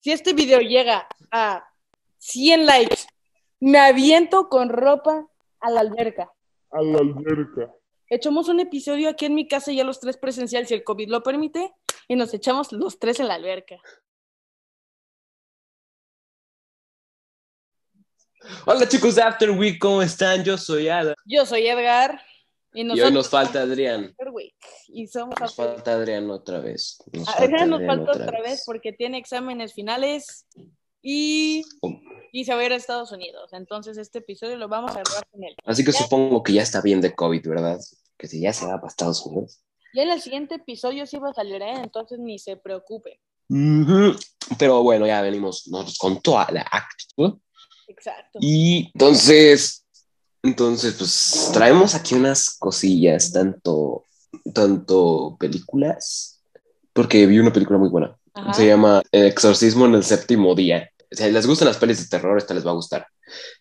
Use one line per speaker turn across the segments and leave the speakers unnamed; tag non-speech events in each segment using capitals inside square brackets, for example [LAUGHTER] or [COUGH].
Si este video llega a 100 likes, me aviento con ropa a la alberca.
A la alberca.
Echamos un episodio aquí en mi casa ya los tres presencial, si el COVID lo permite, y nos echamos los tres en la alberca.
Hola chicos de After Week, ¿cómo están? Yo soy Ada.
Yo soy Edgar.
Y, hoy nos falta Adrián.
Y somos
nos falta Adrián otra vez.
Nos Adrián nos falta otra, vez. porque tiene exámenes finales y, oh. y se va a ir a Estados Unidos. Entonces este episodio lo vamos a grabar con él.
Así que supongo que ya está bien de COVID, ¿verdad? Que si ya se va para Estados Unidos.
Ya en el siguiente episodio sí va a salir, ¿eh? entonces ni se preocupe.
Pero bueno, ya venimos nosotros con toda la actitud.
Exacto.
Y entonces, entonces, pues traemos aquí unas cosillas, tanto, tanto películas, porque vi una película muy buena. Se llama El exorcismo en el séptimo día. Si les gustan las pelis de terror, esta les va a gustar.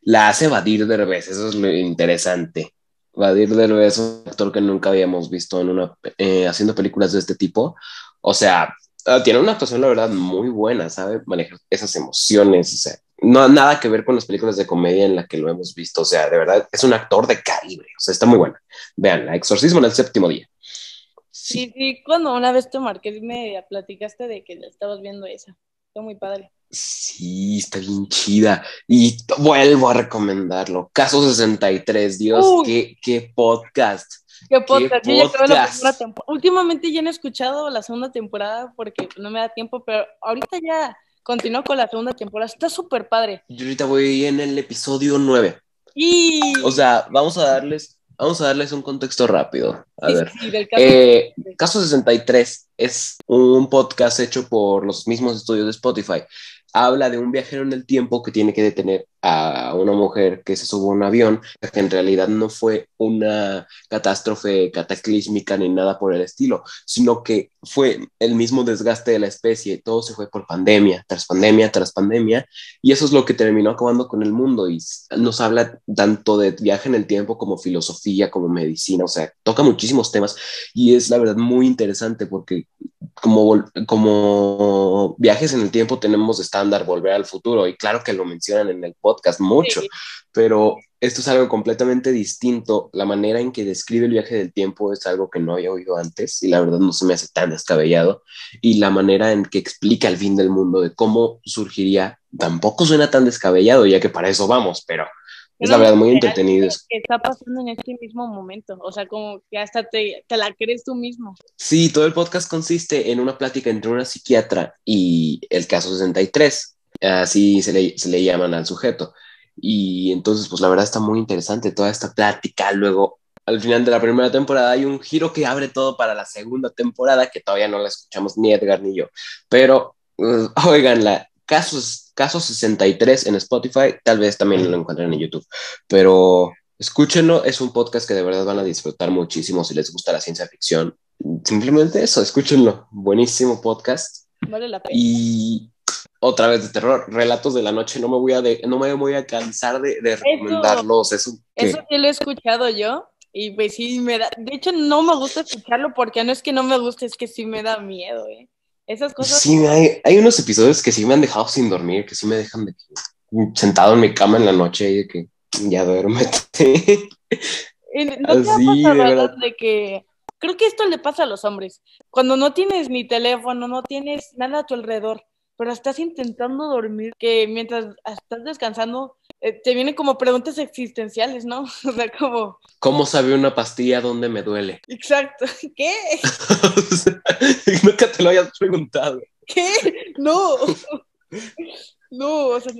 La hace Vadir Derbez, eso es lo interesante. Vadir Derbez es un actor que nunca habíamos visto en una, eh, haciendo películas de este tipo. O sea, ah, tiene una actuación, la verdad, muy buena, ¿sabe? Manejar esas emociones, o sea, no nada que ver con las películas de comedia en las que lo hemos visto. O sea, de verdad, es un actor de calibre. O sea, está muy buena. Vean, La Exorcismo en el séptimo día.
Sí, sí, cuando una vez te marqué y me platicaste de que estabas viendo esa. Está muy padre.
Sí, está bien chida. Y vuelvo a recomendarlo. Caso 63, Dios, qué, qué podcast.
Qué podcast. Yo ya la primera temporada. Últimamente ya no he escuchado la segunda temporada porque no me da tiempo, pero ahorita ya continuó con la segunda temporada. Está súper padre.
Yo ahorita voy en el episodio 9.
Y...
O sea, vamos a darles, vamos a darles un contexto rápido. A ver. Eh, caso 63 es un podcast hecho por los mismos estudios de Spotify habla de un viajero en el tiempo que tiene que detener a una mujer que se subió un avión, que en realidad no fue una catástrofe cataclísmica ni nada por el estilo, sino que fue el mismo desgaste de la especie, todo se fue por pandemia, tras pandemia, tras pandemia, y eso es lo que terminó acabando con el mundo. Y nos habla tanto de viaje en el tiempo como filosofía, como medicina, o sea, toca muchísimos temas y es la verdad muy interesante porque como, como viajes en el tiempo tenemos estándar volver al futuro y claro que lo mencionan en el podcast mucho, pero esto es algo completamente distinto. La manera en que describe el viaje del tiempo es algo que no había oído antes y la verdad no se me hace tan descabellado y la manera en que explica el fin del mundo de cómo surgiría tampoco suena tan descabellado ya que para eso vamos, pero es la verdad muy entretenido.
Que está pasando en este mismo momento, o sea, como que hasta te, te, la crees tú mismo.
Sí, todo el podcast consiste en una plática entre una psiquiatra y el caso 63, así se le, se le llaman al sujeto. Y entonces, pues la verdad está muy interesante toda esta plática. Luego, al final de la primera temporada hay un giro que abre todo para la segunda temporada, que todavía no la escuchamos ni Edgar ni yo. Pero, [LAUGHS] uh, oiganla, casos, casos 63 en Spotify, tal vez también lo encuentren en YouTube, pero escúchenlo, es un podcast que de verdad van a disfrutar muchísimo si les gusta la ciencia ficción. Simplemente eso, escúchenlo, buenísimo podcast.
Vale la pena.
Y otra vez de terror, relatos de la noche, no me voy a, no me voy a cansar de, recomendarlos. Eso,
eso sí lo he escuchado yo. Y pues sí, me da, de hecho no me gusta escucharlo porque no es que no me guste, es que sí me da miedo, ¿eh? Esas cosas.
Sí, hay, hay, unos episodios que sí me han dejado sin dormir, que sí me dejan de sentado en mi cama en la noche y de que ya duérmete.
¿No te ha pasado, de, de que creo que esto le pasa a los hombres. Cuando no tienes ni teléfono, no tienes nada a tu alrededor, pero estás intentando dormir, que mientras estás descansando eh, te vienen como preguntas existenciales, ¿no? [LAUGHS] O sea, como...
¿Cómo sabe una pastilla dónde me duele? [LAUGHS]
Exacto. ¿Qué? [LAUGHS]
nunca te lo hayas preguntado.
¿Qué? No. No, o sea,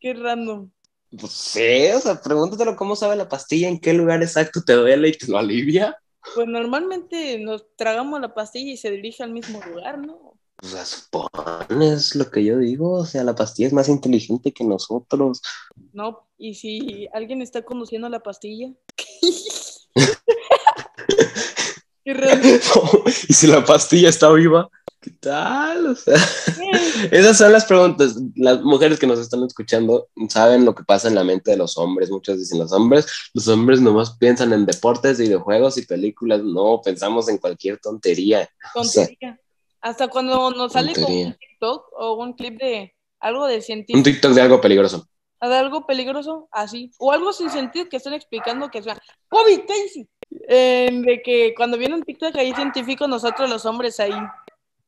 qué random.
Pues sí, o sea, pregúntatelo cómo sabe la pastilla, en qué lugar exacto te duele y te lo alivia.
Pues normalmente nos tragamos la pastilla y se dirige al mismo lugar, ¿no?
Sea, supones lo que yo digo, o sea, la pastilla es más inteligente que nosotros.
No, y si alguien está conduciendo la pastilla. [LAUGHS]
y si la pastilla está viva, ¿qué tal? O sea, [LAUGHS] esas son las preguntas. Las mujeres que nos están escuchando saben lo que pasa en la mente de los hombres. Muchos dicen los hombres, los hombres nomás piensan en deportes, videojuegos y películas. No, pensamos en cualquier tontería.
Tontería. Hasta cuando nos sale un TikTok o un clip de, algo de científico.
Un TikTok de algo peligroso.
De algo peligroso, así. O algo sin sentido que estén explicando que sea COVID, Casey. de que cuando viene un TikTok ahí científico, nosotros los hombres ahí,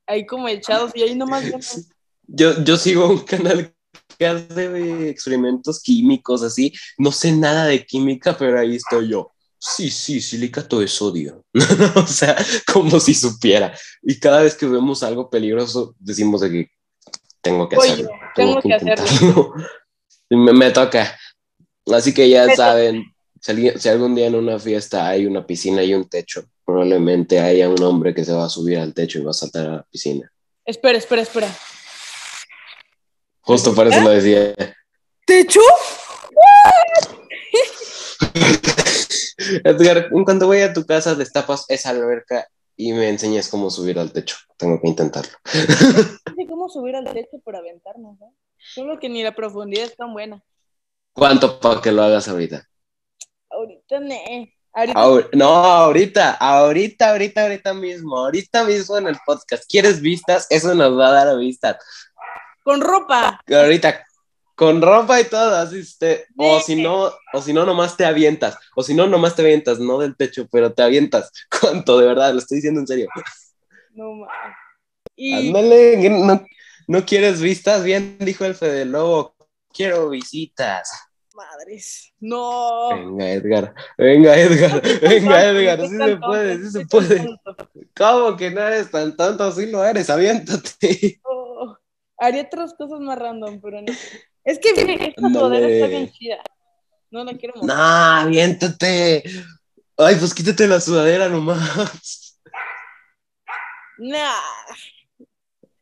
ahí como echados y ahí nomás. [LAUGHS]
Yo, yo sigo un canal que hace experimentos químicos así. No sé nada de química, pero ahí estoy yo. Sí, sí, silicato de sodio. [LAUGHS] o sea, como si supiera. Y cada vez que vemos algo peligroso, decimos de que tengo que hacerlo. Tengo, que, hacerlo. [LAUGHS] me, toca. Así que ya saben, si, algún día en una fiesta hay una piscina y un techo, probablemente haya un hombre que se va a subir al techo y va a saltar a la piscina.
Espera, espera, espera.
Justo por eso lo decía.
¿Techo? [LAUGHS]
Edgar, en cuanto voy a tu casa, destapas esa alberca y me enseñas cómo subir al techo. Tengo que intentarlo.
No sé cómo subir al techo por aventarnos, ¿no? Solo que ni la profundidad es tan buena.
¿Cuánto para que lo hagas ahorita?
Ahorita, no.
no, ahorita, ahorita, ahorita, ahorita mismo, ahorita mismo en el podcast. ¿Quieres vistas? Eso nos va a dar vistas.
Con ropa.
Ahorita, con ropa y todo, así usted, o si no, o si no, nomás te avientas, o si no, nomás te avientas, no del techo, pero te avientas. [LAUGHS] ¿Cuánto? De verdad, lo estoy diciendo en serio.
No mames.
Ándale, no, no, quieres vistas, bien dijo el Fede Lobo, quiero visitas.
Madres, no.
Venga, Edgar, venga, Edgar, [LAUGHS] venga, Edgar, sí se puede, sí se puede. ¿Cómo que no eres tan tonto? Sí lo eres, aviéntate.
Oh, haría otras cosas más random, pero no. Es que esta sudadera está bien chida. No la quiero mostrar.
Nah, aviéntate. Ay, pues quítate la sudadera nomás.
Nah.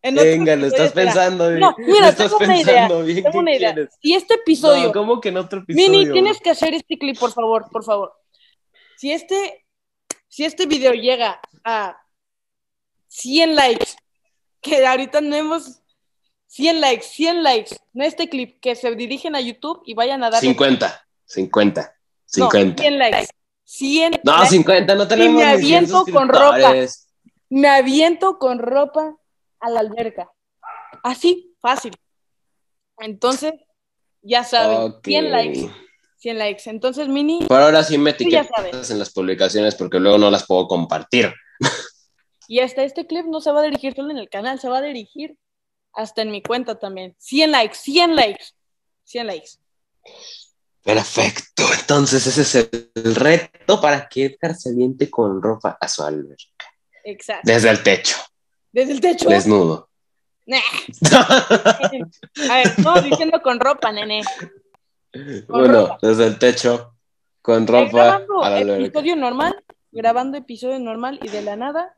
Venga, lo estás pensando bien.
No, mira, estás tengo una idea. Bien tengo una idea. Si este episodio.
No, ¿cómo que en otro episodio?
Mini, tienes que hacer este clip, por favor, por favor. Si este, si este video llega a 100 likes, que ahorita no hemos 100 likes, 100 likes, no este clip, que se dirigen a YouTube y vayan a dar.
50, 50, 50.
100 likes. 100
no, 50, no tenemos.
Y me aviento con ropa. Me aviento con ropa a la alberca. Así, fácil. Entonces, ya saben, 100 likes. 100 likes. Entonces, Mini.
Por ahora sí me etiquetas en las publicaciones porque luego no las puedo compartir.
Y hasta este clip no se va a dirigir solo en el canal, se va a dirigir hasta en mi cuenta también. 100 likes, 100 likes, 100 likes.
Perfecto, entonces ese es el reto para que Edgar se aviente con ropa a su alberca.
Exacto.
Desde el techo.
Desde el techo.
Desnudo. [LAUGHS]
a ver, estamos diciendo con ropa, nene.
bueno, desde el techo, con ropa. a la
alberca. episodio normal, grabando episodio normal y de la nada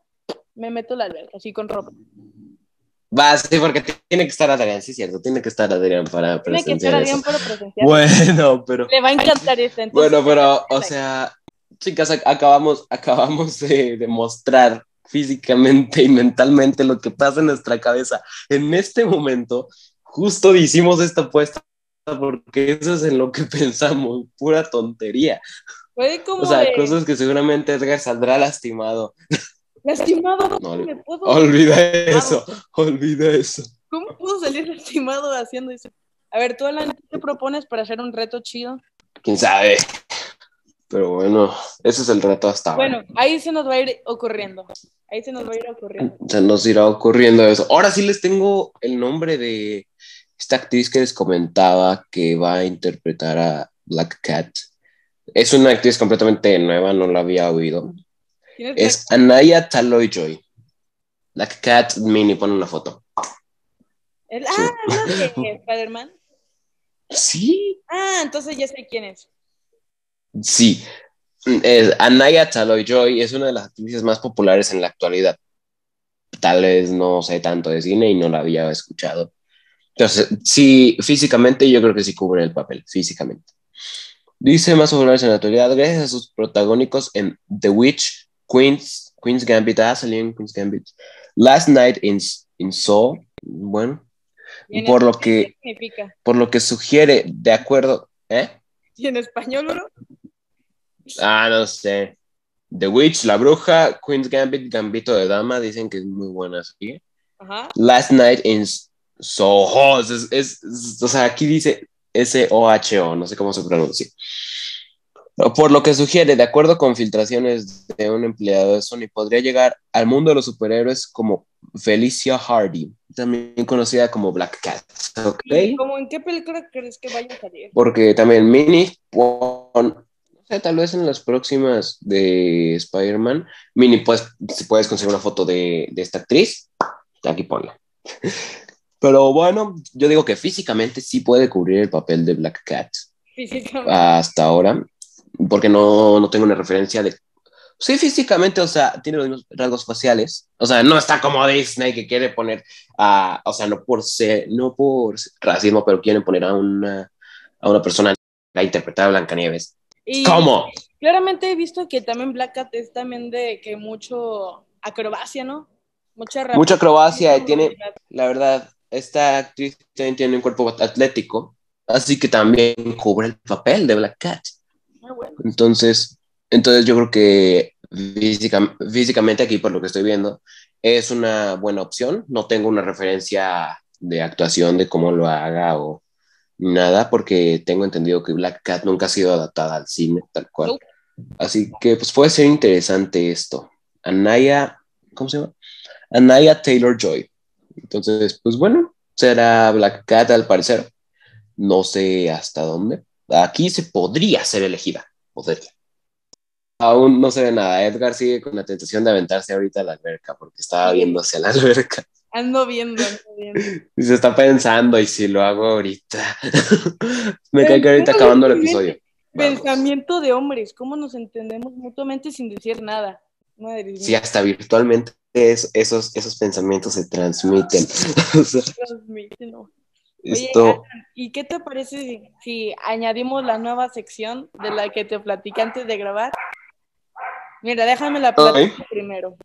me meto la alberca, así con ropa.
Va, sí, porque tiene que estar Adrián, sí, cierto, tiene que estar Adrián para
presenciar. Tiene que estar Adrián para presenciar.
Bueno, pero.
Le va a encantar este.
bueno, pero, o sea, chicas, acabamos, acabamos de demostrar físicamente y mentalmente lo que pasa en nuestra cabeza. En este momento, justo hicimos esta apuesta porque eso es en lo que [LAUGHS] pensamos, pura tontería.
o
sea, cosas que seguramente Edgar saldrá lastimado. [LAUGHS]
Lastimado, no, me puedo.
Olvida eso, olvida eso.
¿Cómo puedo salir lastimado haciendo eso? A ver, ¿tú, Alan, qué te propones para hacer un reto chido?
Quién sabe. Pero bueno, ese es el reto hasta
ahora. Bueno, ahí se nos va a ir ocurriendo. Ahí se nos va a ir ocurriendo.
Se nos irá ocurriendo eso. Ahora sí les tengo el nombre de esta actriz que les comentaba que va a interpretar a Black Cat. Es una actriz completamente nueva, no la había oído. Es Anaya Taloy Joy. Black Cat Mini, pone una foto.
El, ah, ¿es de [LAUGHS] Spider-Man?
Sí.
Ah, entonces ya sé quién es.
Sí. Es Anaya Taloy Joy es una de las actrices más populares en la actualidad. Tal vez no sé tanto de cine y no la había escuchado. Entonces, sí, físicamente yo creo que sí cubre el papel, físicamente. Dice más populares en la actualidad gracias a sus protagónicos en The Witch, Queen's, Queen's Gambit, ah, salió en Queen's Gambit. Last Night in, in Seoul, bueno, por lo que, por lo que sugiere, de acuerdo, ¿eh?
¿Y en español, bro?
Ah, no sé. The Witch, La Bruja, Queen's Gambit, Gambito de Dama, dicen que es muy buena, ¿sí? Ajá. Last Night in Sohos, es, es, o sea, aquí dice S-O-H-O, no sé cómo se pronuncia. Por lo que sugiere, de acuerdo con filtraciones de un empleado de Sony, podría llegar al mundo de los superhéroes como Felicia Hardy, también conocida como Black Cat.
¿okay? ¿Cómo en qué película crees que vaya a salir?
Porque también Mini, no sé, tal vez en las próximas de Spider-Man, Mini, pues, si puedes conseguir una foto de, de esta actriz, aquí ponla. [LAUGHS] Pero bueno, yo digo que físicamente sí puede cubrir el papel de Black Cat. Hasta ahora porque no, no tengo una referencia de... Sí, físicamente, o sea, tiene los mismos rasgos faciales. O sea, no está como Disney que quiere poner a, o sea, no por ser, no por racismo, pero quieren poner a una, a una persona a interpretar a Blancanieves. Y ¿Cómo?
Claramente he visto que también Black Cat es también de que mucho acrobacia, ¿no?
Mucha, mucha acrobacia y tiene, la verdad, esta actriz también tiene un cuerpo atlético, así que también cubre el papel de Black Cat. Entonces, entonces yo creo que físicamente aquí, por lo que estoy viendo, es una buena opción. No tengo una referencia de actuación de cómo lo haga o nada, porque tengo entendido que Black Cat nunca ha sido adaptada al cine, tal cual. Así que pues puede ser interesante esto. Anaya, ¿cómo se llama? Anaya Taylor Joy. Entonces, pues bueno, será Black Cat al parecer. No sé hasta dónde, Aquí se podría ser elegida, podría. Aún no se ve nada. Edgar sigue con la tentación de aventarse ahorita a la alberca porque estaba viendo hacia la alberca.
Ando viendo, ando viendo. Y
se está pensando, ¿y si lo hago ahorita? [LAUGHS] Me cae que ahorita acabando el episodio.
Pensamiento de hombres, ¿cómo nos entendemos mutuamente sin decir nada?
Madre sí, hasta virtualmente esos, esos pensamientos se transmiten. [LAUGHS]
transmiten, no. Esto... ¿y qué te parece si, añadimos la nueva sección de la que te platiqué antes de grabar? Mira, déjame la platicar primero.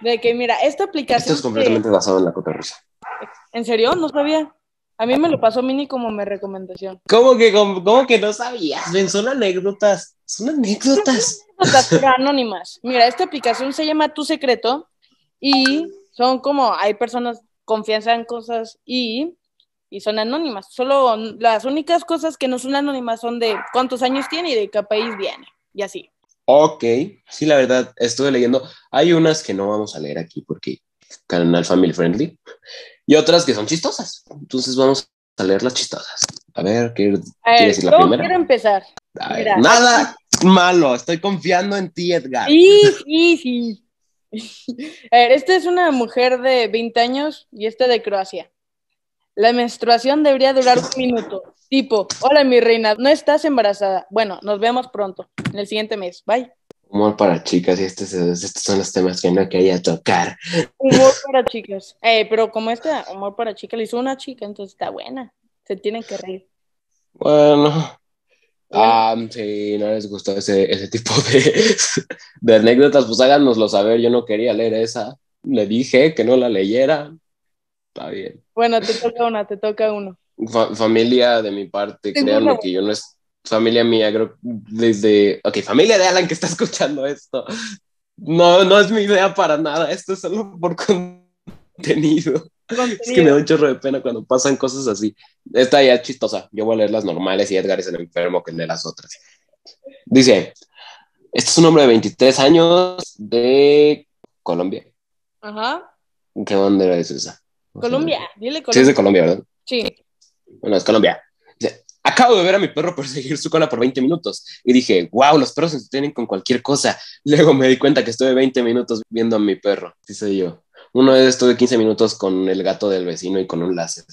De que, mira, esta aplicación. Esto
es completamente basado en la coca
¿En serio? No sabía. A mí me lo pasó Mini como mi recomendación.
¿Cómo que, cómo, que no sabías? son anécdotas. Son anécdotas. [LAUGHS]
Son anécdotas anónimas. Mira, esta aplicación se llama Tu Secreto y son como, hay personas confianza en cosas y y son anónimas. Solo las únicas cosas que no son anónimas son de cuántos años tiene y de qué país viene, y así.
Ok, sí, la verdad, estuve leyendo. Hay unas que no vamos a leer aquí porque canal family friendly y otras que son chistosas. Entonces vamos a leer las chistosas. A ver, ¿qué
quieres decir la primera? quiero empezar.
nada malo, estoy confiando en ti, Edgar.
Sí, sí, sí. [LAUGHS] A ver, esta es una mujer de 20 años y esta de Croacia. La menstruación debería durar un minuto. Tipo, hola mi reina, no estás embarazada. Bueno, nos vemos pronto, en el siguiente mes. Bye.
Humor para chicas, y estos, estos son los temas que no quería tocar.
Humor [LAUGHS] para chicas. Eh, pero como este humor para chicas, le hizo una chica, entonces está buena. Se tienen que reír.
Bueno. Ah, sí, no les gustó ese, ese tipo de, [LAUGHS] de anécdotas, pues háganoslo saber. Yo no quería leer esa. Le dije que no la leyera. Está bien.
Bueno, te toca una, te toca uno.
familia de mi parte, créanme que yo no es familia mía, creo desde, ok, familia de Alan que está escuchando esto. No, no es mi idea para nada, esto es solo por contenido. Es que me da un chorro de pena cuando pasan cosas así. Esta ya es chistosa. Yo voy a leer las normales y Edgar es el enfermo que lee las otras. Dice, este es un hombre de 23 años de Colombia.
Ajá.
¿Qué bandera es esa?
Colombia, dile Colombia.
Sí, es de Colombia, ¿verdad?
Sí.
Bueno, es Colombia. Acabo de ver a mi perro perseguir su cola por 20 minutos y dije, wow, los perros se entretienen con cualquier cosa. [LAUGHS] Luego me di cuenta que estuve 20 minutos viendo a mi perro. Sí, soy yo. Uno vez estuve 15 minutos con el gato del vecino y con un láser.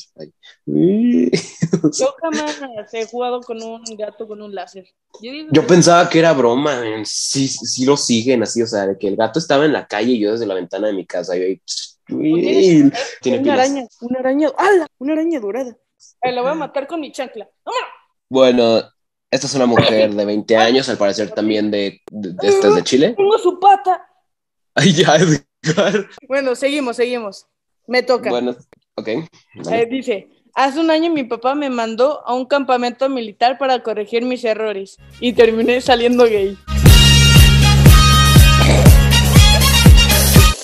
[LAUGHS]
Yo jamás he jugado con un gato con un láser.
Yo, pensaba que era broma, sí, sí lo siguen así, o sea, que el gato estaba en la calle y yo desde la ventana de mi casa y ahí
tiene una araña, una araña, ¡ala! Una araña dorada. la voy a matar con mi chancla.
Bueno, esta es una mujer de 20 años, al parecer también de, de, estas de Chile.
Tengo su pata.
Ay, ya, [LAUGHS]
Bueno, seguimos, seguimos. Me toca.
Bueno, ok.
Eh, dice, hace un año mi papá me mandó a un campamento militar para corregir mis errores y terminé saliendo gay.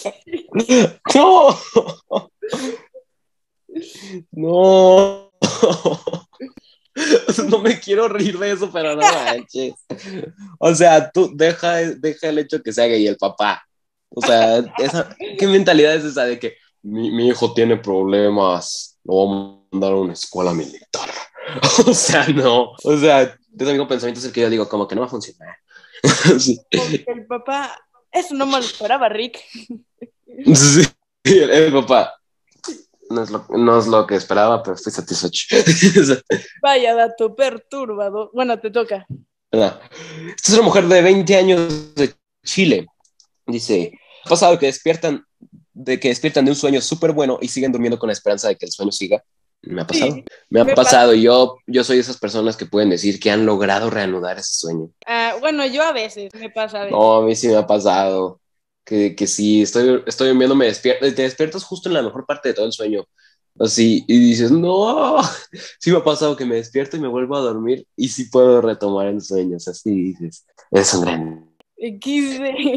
[LAUGHS]
¡No! No. no me quiero reír de eso, pero no manches. O sea, tú deja, deja el hecho que sea gay el papá. O sea, ¿qué mentalidad es esa de que mi, hijo tiene problemas? Lo vamos a mandar a una escuela militar. o sea, no. O sea, ese mismo pensamiento es que yo digo, como que no va a funcionar.
el papá, eso no me lo esperaba, Rick.
Sí, [LAUGHS] el papá, no es, lo, no es lo que esperaba, pero estoy satisfecho. [LAUGHS]
Vaya dato perturbado. Bueno, te toca.
Esta es una mujer de 20 años de Chile. Dice, ha pasado que despiertan de que despiertan de un sueño súper bueno y siguen durmiendo con la esperanza de que el sueño siga. Me ha pasado. me ha pasado. Yo, yo soy de esas personas que pueden decir que han logrado reanudar ese sueño.
Ah, bueno, yo a veces me pasa.
No, a mí sí me ha pasado que, que sí, estoy, estoy viendo, me despierto, te despiertas justo en la mejor parte de todo el sueño, así, y dices, no, [LAUGHS] sí me ha pasado que me despierto y me vuelvo a dormir y sí puedo retomar el sueño, así dices, es un gran...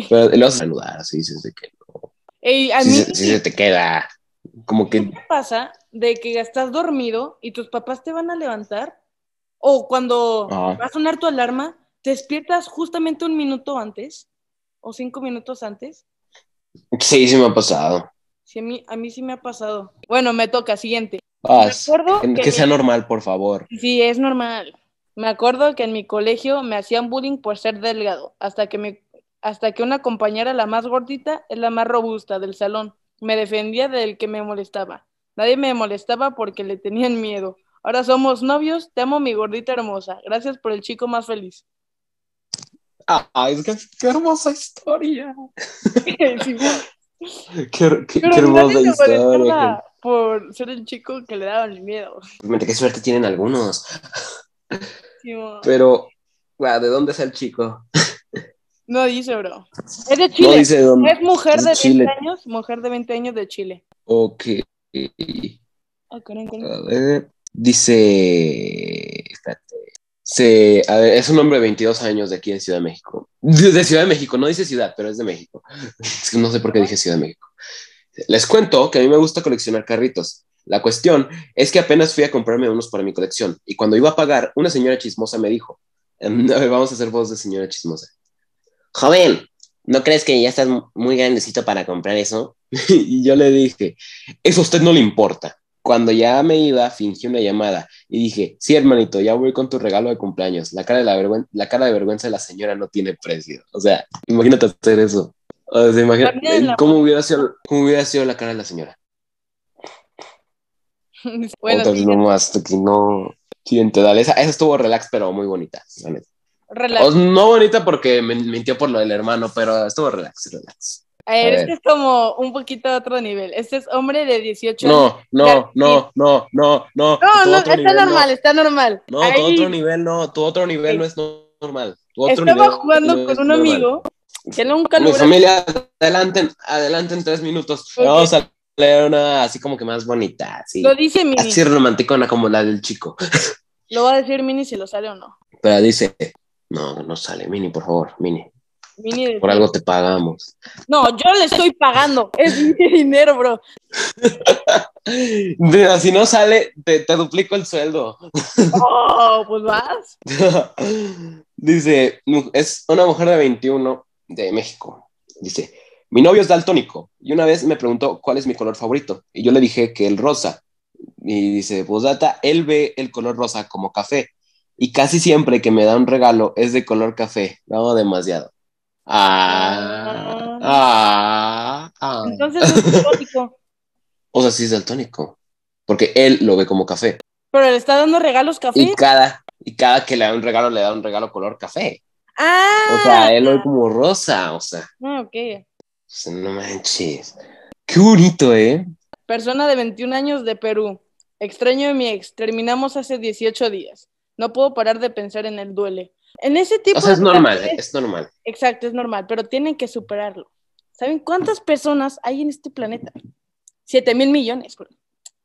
Pero lo vas a saludar, así dices de que no. a mí sí, se te queda, como que...
¿Qué pasa de que estás dormido y tus papás te van a levantar? O cuando va a sonar tu alarma, te despiertas justamente un minuto antes o cinco minutos antes.
Sí, sí me ha pasado.
Sí, a mí, a mí sí me ha pasado. Bueno, me toca, siguiente.
que, sea normal, por favor.
Sí, es normal. Me acuerdo que en mi colegio me hacían bullying por ser delgado, hasta que, me, hasta que una compañera, la más gordita, es la más robusta del salón. Me defendía del que me molestaba. Nadie me molestaba porque le tenían miedo. Ahora somos novios, te amo mi gordita hermosa. Gracias por el chico más feliz.
Ay, es que qué hermosa historia. [LAUGHS] qué, qué, hermosa historia.
Por ser el chico que le daban el miedo.
Qué suerte tienen algunos. Pero, ¿de dónde es el chico?
No dice, bro. Es de Chile. No dice dónde. Es mujer de, 20 años, mujer de 20 años de Chile.
Ok.
Ah, A ver,
dice. Sí, es un hombre de 22 años de aquí en Ciudad de México. De Ciudad de México, no dice ciudad, pero es de México. no sé por qué dije Ciudad de México. Les cuento que a mí me gusta coleccionar carritos. La cuestión es que apenas fui a comprarme unos para mi colección y cuando iba a pagar, una señora chismosa me dijo, em, vamos a hacer voz de señora chismosa. Joven, ¿no crees que ya estás muy grandecito para comprar eso? [LAUGHS] y yo le dije, eso a usted no le importa cuando ya me iba, fingí una llamada y dije, sí, hermanito, ya voy con tu regalo de cumpleaños. La cara de, la, la cara de vergüenza de la señora no tiene precio. O sea, imagínate hacer eso. O sea, imagínate, ¿cómo, hubiera sido, ¿Cómo hubiera sido la cara de la señora? [LAUGHS] bueno, Entonces, nomás, que no... Siguiente, dale. Esa, esa, estuvo relax, pero muy bonita. Relax. no bonita porque me mintió por lo del hermano, pero estuvo relax, relax.
A ver, este es como un poquito otro nivel. Este es hombre de 18
años. No, no, no, no, no,
no. No, está normal, está normal.
No, tu otro nivel no, tu otro nivel no es normal.
Estaba jugando con un amigo que nunca
lo. Mi familia, adelanten, adelanten tres minutos. Vamos a leer una así como que más bonita. Así,
lo dice Mini.
Así romanticona como la del chico.
Lo va a decir Mini si lo sale o no.
Pero dice, no, no sale. Mini, por favor, Mini. Por algo te pagamos.
No, yo le estoy pagando. Es mi [LAUGHS] dinero, bro. [LAUGHS]
si no sale, te, duplico el sueldo.
Oh, pues vas. [LAUGHS]
Dice, es una mujer de 21 de México. Dice, mi novio es daltónico y una vez me preguntó cuál es mi color favorito y yo le dije que el rosa. Y dice, pues data, él ve el color rosa como café y casi siempre que me da un regalo es de color café. No, demasiado. Ah, ah, ah.
Entonces es daltónico. [LAUGHS]
O sea, sí es daltónico. Porque él lo ve como café.
Pero le está dando regalos café.
Y cada, y cada que le da un regalo, le da un regalo color café.
Ah.
O sea, él lo ve como rosa, o sea.
Ah, ok. O
sea, no manches. Qué bonito, ¿eh?
Persona de 21 años de Perú. Extraño de mi ex. Terminamos hace 18 días. No puedo parar de pensar en el duele. En ese tipo
o sea, es normal, es normal.
Exacto, es normal, pero tienen que superarlo. ¿Saben cuántas personas hay en este planeta? Siete mil millones.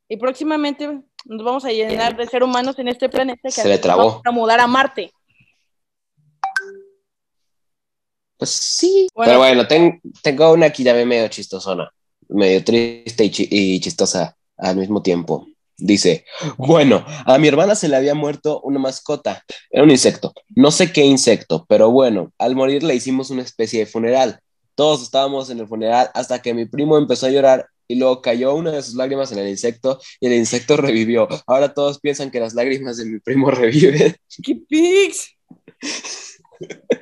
Y próximamente nos vamos a llenar de seres humanos en este planeta que
Se le trabó. vamos
a mudar a Marte.
Pues sí. pero bueno, tengo una aquí también medio chistosona, medio triste y, chistosa al mismo tiempo. Dice, bueno, a mi hermana se le había muerto una mascota, era un insecto, no sé qué insecto, pero bueno, al morir le hicimos una especie de funeral. Todos estábamos en el funeral hasta que mi primo empezó a llorar y luego cayó una de sus lágrimas en el insecto y el insecto [LAUGHS] revivió. Ahora todos piensan que las lágrimas de mi primo [LAUGHS] reviven.
¡Qué!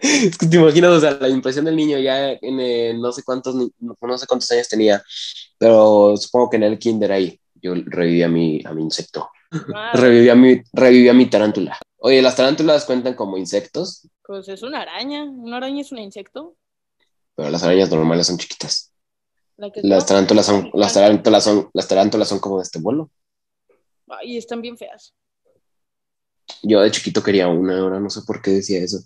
Es que te imaginas, o sea, la impresión del niño ya en eh, no sé cuántos no sé cuántos años tenía, pero supongo que en el kinder ahí yo reviví a mi, a mi insecto. Reviví, a mi, reviví a mi tarántula. Oye, ¿las tarántulas cuentan como insectos?
Pues es una araña. ¿Una araña es un insecto?
Pero las arañas normales son chiquitas. las tarántulas son, las tarántulas son, las tarántulas son como de este vuelo.
Ay, están bien feas.
Yo de chiquito quería una, ahora no sé por qué decía eso.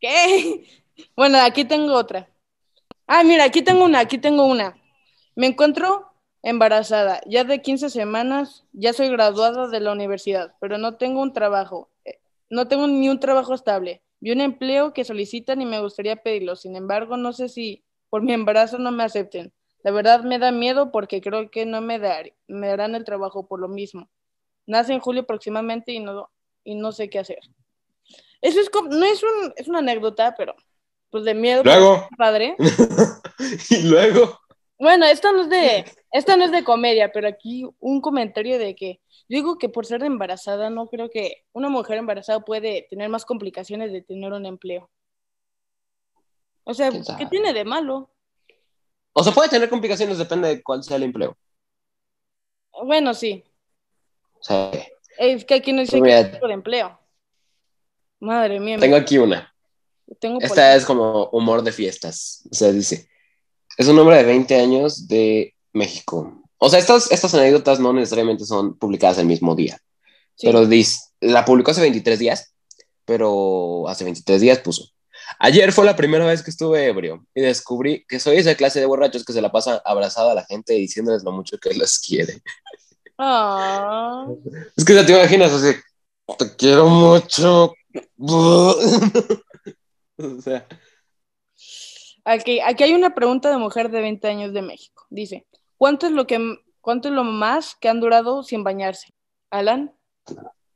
¿Qué? [LAUGHS] Bueno, aquí tengo otra. Ah, mira, aquí tengo una, aquí tengo una. Me encuentro embarazada, ya de 15 semanas, ya soy graduada de la universidad, pero no tengo un trabajo, eh, no tengo ni un trabajo estable. Vi un empleo que solicitan y me gustaría pedirlo, sin embargo, no sé si por mi embarazo no me acepten. La verdad me da miedo porque creo que no me, dar, me darán el trabajo por lo mismo. Nace en julio próximamente y no, y no sé qué hacer. Eso es como, no es, un, es una anécdota, pero pues de miedo.
Luego.
Padre. [LAUGHS]
y luego.
Bueno, esto no es de, esto no es de comedia, pero aquí un comentario de que digo que por ser embarazada no creo que una mujer embarazada puede tener más complicaciones de tener un empleo. O sea, ¿qué tiene de malo?
O sea, puede tener complicaciones, depende de cuál sea el empleo.
Bueno, sí.
Sí.
Es que aquí no dice qué tipo de empleo. Madre mía.
Tengo aquí una. Esta es como humor de fiestas. O sea, dice, es un hombre de 20 años de México. O sea, estas, estas anécdotas no necesariamente son publicadas el mismo día. Pero dice, la publicó hace 23 días, pero hace 23 días puso. Ayer fue la primera vez que estuve ebrio y descubrí que soy esa clase de borrachos que se la pasa abrazada a la gente y diciéndoles lo mucho que los quiere.
Ah.
Es que te imaginas así, te quiero mucho. [LAUGHS] o sea.
Aquí, aquí hay una pregunta de mujer de 20 años de México. Dice, ¿cuánto es lo que cuánto es lo más que han durado sin bañarse? Alan.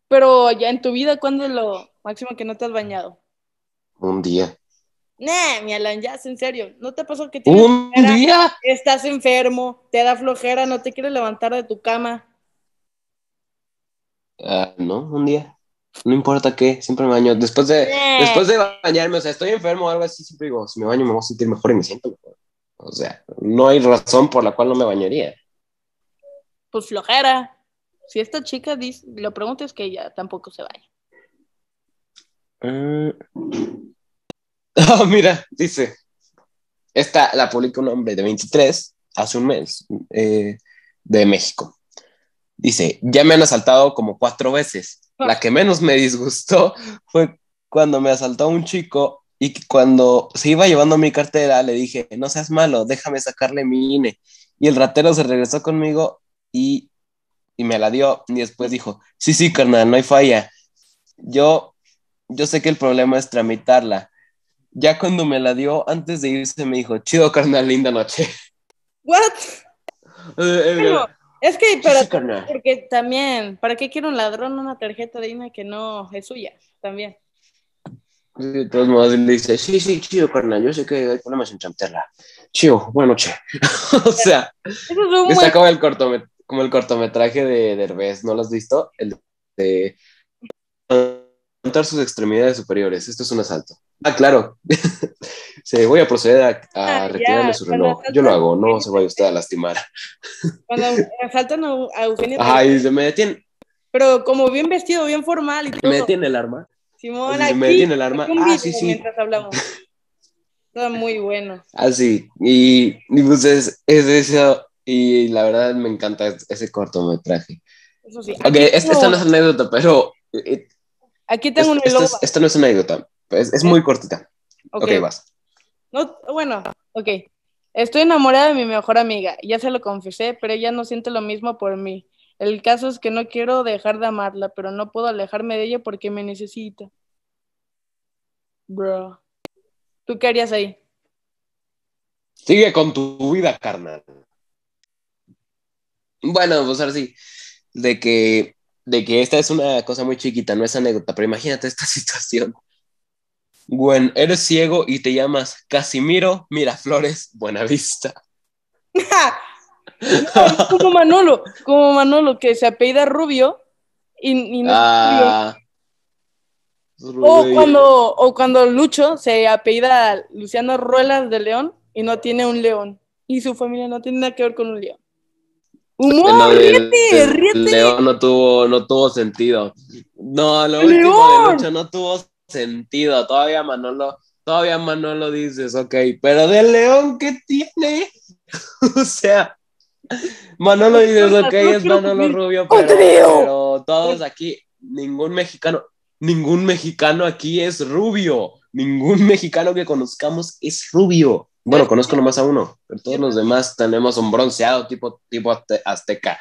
Pero ya en tu vida, ¿cuándo es lo máximo que no te has bañado?
Un día.
Nah, mi Alan, ya, en serio. ¿No te pasó que
tienes ¿Un día?
Estás enfermo, te da flojera, no te quieres levantar de tu cama.
Ah, no, un día. No importa qué, siempre me baño. Después de, después de bañarme, o sea, estoy enfermo o algo así, siempre digo, si me baño me voy a sentir mejor y me siento mejor. O sea, no hay razón por la cual no me bañaría.
Pues flojera. Si esta chica dice, lo pregunto es que ella tampoco se baña. [LAUGHS]
Oh, mira, dice. Esta la publica un hombre de 23 hace un mes eh, de México. Dice, ya me han asaltado como cuatro veces. La que menos me disgustó fue cuando me asaltó un chico y cuando se iba llevando mi cartera le dije, no seas malo, déjame sacarle mi INE. Y el ratero se regresó conmigo y, y me la dio. Y después dijo, sí, sí, carnal, no hay falla. Yo, yo sé que el problema es tramitarla. Ya cuando me la dio, antes de irse, me dijo, chido, carnal, linda noche.
¿What? [LAUGHS] Eh, eh, es que, pero, porque también, ¿para qué quiere un ladrón una tarjeta de INE que no es suya? También.
de todos modos, le dice, sí, sí, chido, carnal, yo sé que hay problemas en chantearla. Chido, buena noche. [LAUGHS] o sea, está como el, cortometraje, como el cortometraje de Derbez, ¿no lo has visto? El de contar sus extremidades superiores. Esto es un asalto. Ah, claro. [LAUGHS] sí, voy a proceder a, a ah, retirarle su reloj. Yo lo hago, no se vaya usted a lastimar. [LAUGHS]
Cuando asaltan a Eugenio.
Ay, se me detiene.
Pero como bien vestido, bien formal y todo.
¿Me detiene el arma?
Simón, aquí,
me detiene el arma. Ah, sí, sí.
Mientras hablamos. Está muy bueno.
Ah, sí. Y, y pues es, es, eso. Y la verdad me encanta ese cortometraje.
Eso sí.
Ok, esta no es anécdota, pero
Aquí tengo una
Esto no es anécdota, es, muy cortita. Okay. ok, vas.
No, bueno, ok. Estoy enamorada de mi mejor amiga, ya se lo confesé, pero ella no siente lo mismo por mí. El caso es que no quiero dejar de amarla, pero no puedo alejarme de ella porque me necesita. Bro. ¿Tú qué harías ahí?
Sigue con tu vida, carnal. Bueno, pues ahora sí, de que, de que esta es una cosa muy chiquita, no es anécdota, pero imagínate esta [LAUGHS] situación. Bueno, eres ciego y te llamas Casimiro Miraflores Buenavista. [LAUGHS]
no, como Manolo, como Manolo, que se apellida Rubio y, no ah, O cuando, o cuando Lucho se apellida Luciano Ruelas de León y no tiene un león. Y su familia no tiene nada que ver con un león.
¡Humor! ¡Ríete! ¡Ríete! León no tuvo, no tuvo sentido. No, lo último de Lucho no tuvo sentido. Todavía Manolo, todavía Manolo dices, ok, pero del león, ¿qué tiene? [LAUGHS] o sea, Manolo dices, ok, es Manolo Rubio, pero, todos aquí, ningún mexicano, ningún mexicano aquí es rubio. Ningún mexicano que conozcamos es rubio. Bueno, conozco nomás a uno, pero todos los demás tenemos un bronceado tipo, tipo azteca.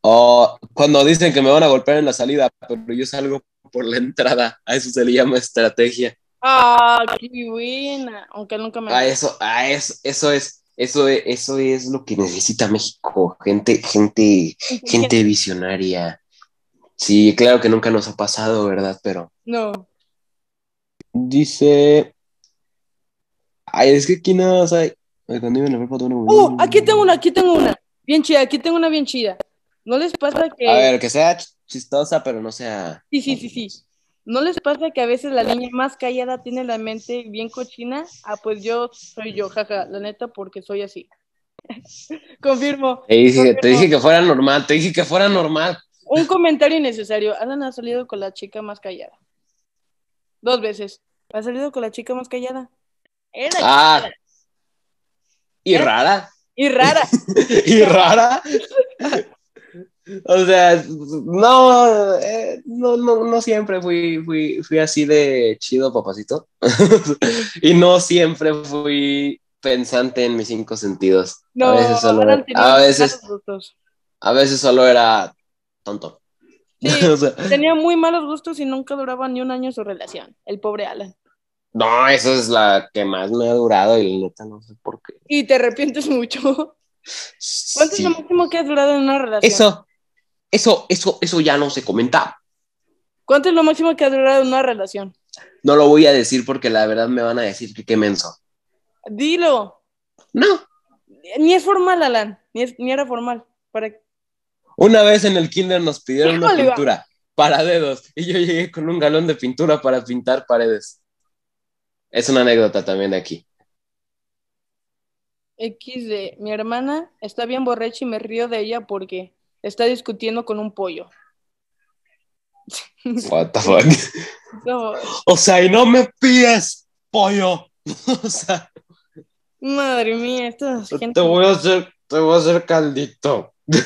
O cuando dicen que me van a golpear en la salida, pero yo salgo por la entrada. A eso se le llama estrategia.
Ah, qué buena. Aunque nunca me.
A eso, a eso, eso es, eso es, eso es lo que necesita México. Gente, gente, [LAUGHS] gente visionaria. Sí, claro que nunca nos ha pasado, ¿verdad? Pero.
No.
Dice. Ay, es que aquí nada más hay.
Uh, aquí tengo una, aquí tengo una. Bien chida, aquí tengo una bien chida. ¿No les pasa que.?
A ver, que sea chistosa, pero no sea.
Sí, sí, sí, sí. ¿No les pasa que a veces la niña más callada tiene la mente bien cochina? Ah, pues yo soy yo, jaja, la neta, porque soy así. [LAUGHS] confirmo,
te dije, te dije, que fuera normal, te dije que fuera normal.
Un comentario innecesario. Alan ha salido con la chica más callada. Dos veces. Ha salido con la chica más callada.
Era ah. Y rara.
Y rara. [LAUGHS]
y rara. [LAUGHS] O sea, eh, no, no, no, siempre fui, fui, fui así de chido, papacito. [LAUGHS] y no siempre fui pensante en mis cinco sentidos. No, a veces solo, a veces, a veces solo era tonto. [LAUGHS]
tenía muy malos gustos y nunca duraba ni un año su relación, el pobre Alan.
No, esa es la que más me ha durado y neta no sé por qué.
Y te arrepientes mucho. [LAUGHS] ¿Cuánto es lo máximo que has durado en una relación?
Eso, eso, eso, eso ya no se comenta.
¿Cuánto es lo máximo que ha durado una relación?
No lo voy a decir porque la verdad me van a decir que qué menso.
Dilo.
No.
Ni es formal, Alan. Ni, ni era formal. Para...
Una vez en el kinder nos pidieron una pintura para dedos y yo llegué con un galón de pintura para pintar paredes. Es una anécdota también aquí.
X de mi hermana está bien borracha y me río de ella porque está discutiendo con un pollo. [LAUGHS]
What the fuck? O sea, y no me pides pollo. [LAUGHS] o sea.
Madre mía, esto es
gente... Te voy a hacer, te voy a hacer caldito. [LAUGHS]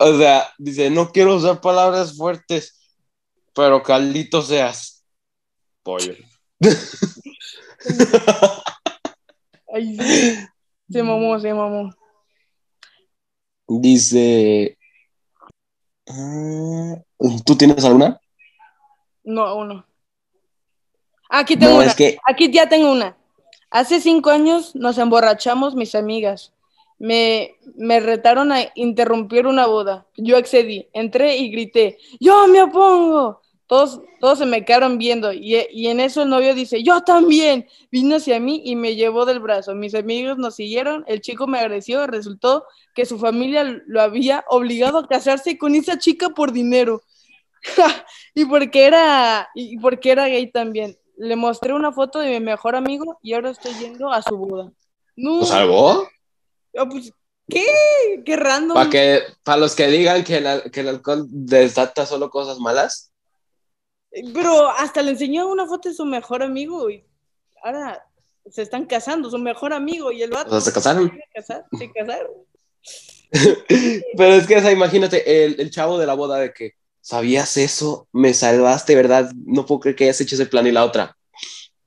O sea, dice, no quiero usar palabras fuertes, pero caldito seas. Pollo. [LAUGHS]
Ay, Se mamó, se mamó.
Dice. Ah, ¿Tú tienes alguna?
No, uno. Aquí tengo una. Aquí ya tengo una. Hace cinco años nos emborrachamos mis amigas. Me, me, retaron a interrumpir una boda. Yo accedí, entré y grité, yo me opongo. Todos, todos se me quedaron viendo y, en eso el novio dice, yo también. Vino hacia mí y me llevó del brazo. Mis amigos nos siguieron, el chico me agradeció, resultó que su familia lo había obligado a casarse con esa chica por dinero. [LAUGHS] y porque era y porque era gay también. Le mostré una foto de mi mejor amigo y ahora estoy yendo a su boda.
No. ¿Lo salvó?
Ah, pues, ¿Qué? ¿Qué random?
Para que, para los que digan que, que el alcohol desata solo cosas malas,
pero hasta le enseñó una foto de su mejor amigo y ahora se están casando, su mejor amigo y el vato.
¿Se casaron?
Se casaron. [LAUGHS]
Pero es que, imagínate, el, el, chavo de la boda de que, ¿sabías eso? Me salvaste, ¿verdad? No puedo creer que hayas hecho ese plan y la otra.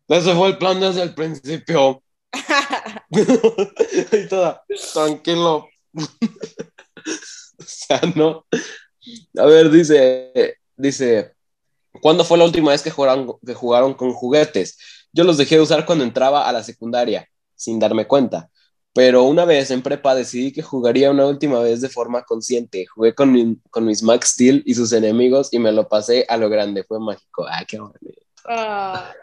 Ese fue el plan desde el principio. [LAUGHS] y toda, tranquilo. [LAUGHS] o sea, no. A ver, dice, dice, ¿Cuándo fue la última vez que jugaron, que jugaron con juguetes? yo los dejé de usar cuando entraba a la secundaria, sin darme cuenta. Pero una vez en prepa decidí que jugaría una última vez de forma consciente. Jugué con, con mis Max Steel y sus enemigos y me lo pasé a lo grande. Fue mágico. Ay, qué bonito. Ah,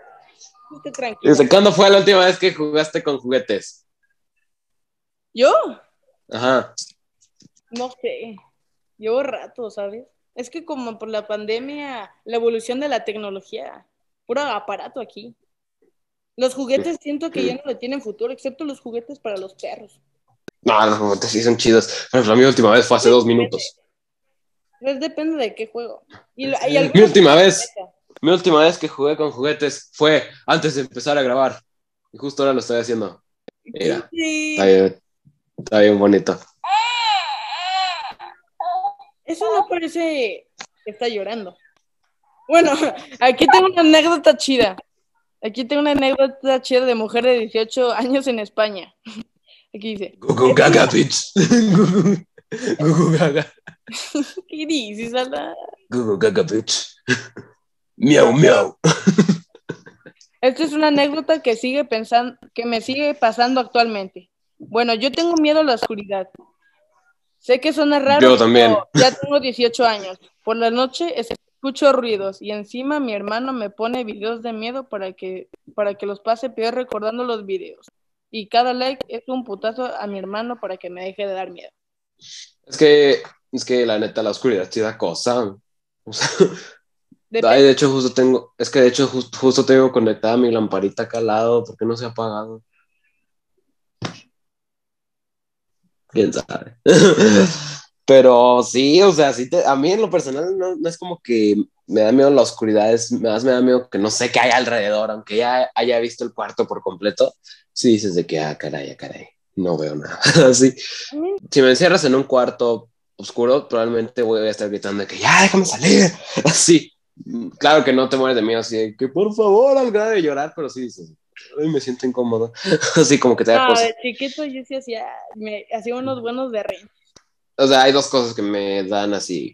¿Desde cuándo fue la última vez que jugaste con juguetes?
¿Yo?
Ajá.
No sé. Llevo rato, ¿sabes? Es que como por la pandemia, la evolución de la tecnología, puro aparato aquí. Los juguetes siento que ya no le tienen futuro, excepto los juguetes para los perros.
No, los juguetes sí son chidos. Ejemplo, mi última vez fue hace dos minutos.
Pues depende de qué juego. Y,
mi última vez, mi última vez que jugué con juguetes fue antes de empezar a grabar. Y justo ahora lo estoy haciendo. Mira, está, bien, está bien bonito.
Eso no parece que está llorando. Bueno, [LAUGHS] aquí tengo una anécdota chida. Aquí tengo una anécdota chida de mujer de 18 años en España. [LAUGHS] Aquí dice.
Gugu gaga, bitch. [LAUGHS] Gugu gaga.
¿Qué dices, Ala?
Gugu gaga, bitch. Miau, miau.
Esta es una anécdota que sigue pensando, que me sigue pasando actualmente. Bueno, yo tengo miedo a la oscuridad. Sé que suena raro,
yo también.
ya tengo 18 años. Por la noche Escucho ruidos y encima mi hermano me pone videos de miedo para que, para que los pase peor recordando los videos. Y cada like es un putazo a mi hermano para que me deje de dar miedo.
Es que, es que la neta, la oscuridad sí da cosa. de hecho, justo tengo, es que de hecho justo tengo conectada mi lamparita acá al lado porque no se ha apagado. Quién sabe. [LAUGHS] Pero sí, o sea, sí a mí en lo personal no, es como que me da miedo la oscuridad, es, más me da miedo que no sé qué hay alrededor, aunque ya haya visto el cuarto por completo, sí dices de que, ah, caray, ah, caray, no veo nada. [LAUGHS] Así, si me encierras en un cuarto oscuro, probablemente voy a estar gritando de que ya, déjame salir. [LAUGHS] Así, claro que no te mueres de miedo, así de que por favor, al grado de llorar, pero sí dices, Ay, me siento incómodo. [LAUGHS] Así como que te da
no, de chiquito yo sí hacía, me hacía unos buenos de rey
o sea, hay dos cosas que me dan así,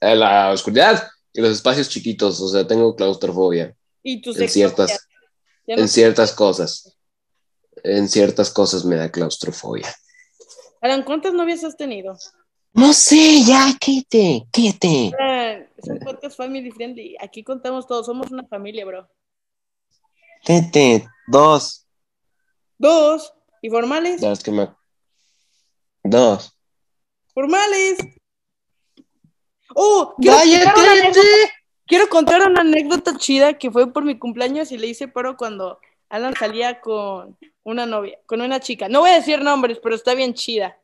eh, la oscuridad y los espacios chiquitos, o sea, tengo claustrofobia.
¿Y tus
en ciertas, en ciertas cosas. En ciertas cosas me da claustrofobia.
Alan, ¿cuántas novias has tenido?
No sé, ya, quédate, quédate.
Ah, es un podcast family friendly. Aquí contamos todos, somos una familia, bro.
Quédate, dos.
Dos. ¿Y formales?
Dos que me... Dos.
Formales. Oh, quiero contar, quiero contar una anécdota chida que fue por mi cumpleaños y le hice paro cuando Alan salía con una novia, con una chica. No voy a decir nombres, pero está bien chida.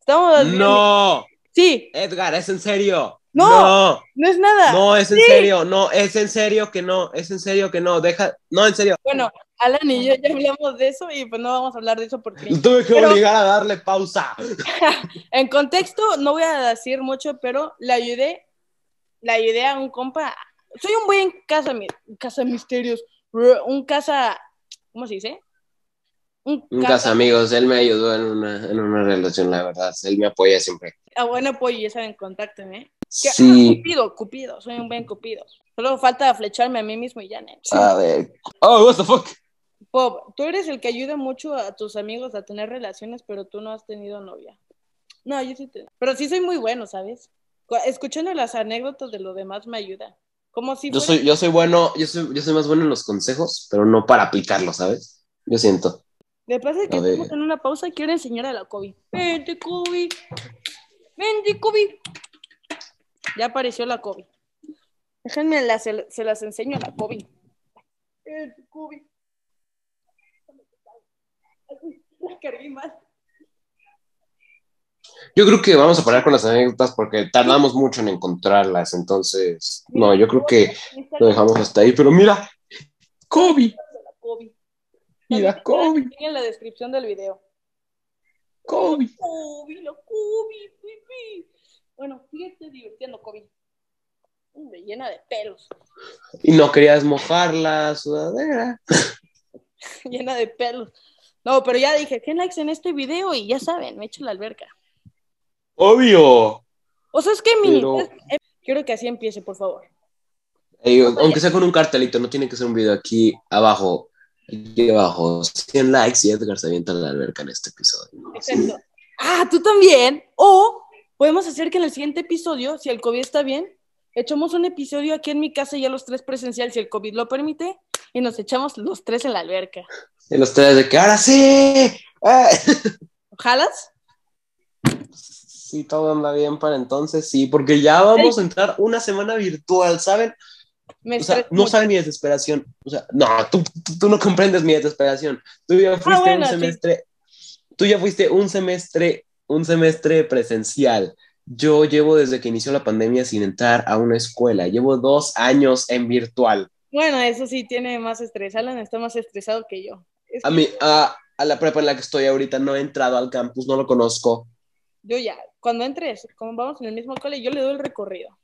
Estamos No.
Sí.
Edgar, es en serio.
No, no, es nada.
No, es en serio, no, es en serio que no, es en serio que no, deja, no, en serio.
Bueno, Alan y yo ya hablamos de eso y pues no vamos a hablar de eso porque... [LAUGHS]
Tuve que obligar a darle pausa. [LAUGHS]
en contexto, no voy a decir mucho, pero le ayudé, le ayudé a un compa. Soy un buen casa, casa misterios, un casa, ¿cómo se dice?
Un, casa, amigos, él me ayudó en una, en una relación, la verdad, él me apoya siempre.
A buen apoyo, ya saben, contáctenme.
Sí.
cupido, Cupido, soy un buen Cupido. Solo falta flecharme a mí mismo y ya, ¿no?
A ver. Oh, what the fuck.
Bob, tú eres el que ayuda mucho a tus amigos a tener relaciones, pero tú no has tenido novia. No, yo sí te... Pero sí soy muy bueno, ¿sabes? Escuchando las anécdotas de lo demás me ayuda. Como si
yo soy yo soy bueno, yo soy yo soy más bueno en los consejos, pero no para aplicarlos, ¿sabes? Yo siento.
Me pasa que estamos en una pausa y quiero enseñar a la COVID. Vente, COVID. Vente, COVID. Ya apareció la COVID. Déjenme, se, las enseño a la COVID. Vente, COVID. La cargué mal.
Yo creo que vamos a parar con las anécdotas porque tardamos mucho en encontrarlas, entonces, no, yo creo que lo dejamos hasta ahí, pero mira, COVID. Mira, Kobe.
En la descripción del video.
Kobe.
Kobe, la Kobe. Bueno, fíjate divirtiendo, Kobe. llena de pelos.
Y no querías mojar la sudadera. [LAUGHS]
llena de pelos. No, pero ya dije, ¿qué likes en este video? Y ya saben, me echo la alberca.
Obvio.
O sea, es que mi... Quiero que así empiece, por favor.
aunque sea con un cartelito, no tiene que ser un video aquí abajo aquí abajo 100 likes y Edgar se avienta a la alberca en este episodio.
Exacto. Ah, tú también. O podemos hacer que en el siguiente episodio, si el COVID está bien, echamos un episodio aquí en mi casa ya los tres presencial, si el COVID lo permite, y nos echamos los tres en la alberca.
Y los tres de que ahora sí.
¿Jalas?
Sí, todo anda bien para entonces, sí, porque ya vamos a entrar una semana virtual, ¿saben? o sea, no saben mi desesperación. O sea, no, tú, tú, no comprendes mi desesperación. Tú ya ah, fuiste un semestre, tú ya fuiste un semestre, un semestre presencial. Yo llevo desde que inició la pandemia sin entrar a una escuela. Llevo dos años en virtual.
Bueno, eso sí tiene más estrés. Alan está más estresado que yo.
A mí, a, a la prepa en la que estoy ahorita, no he entrado al campus, no lo conozco.
Yo ya, cuando entres, como vamos en el mismo cole, yo le doy el recorrido.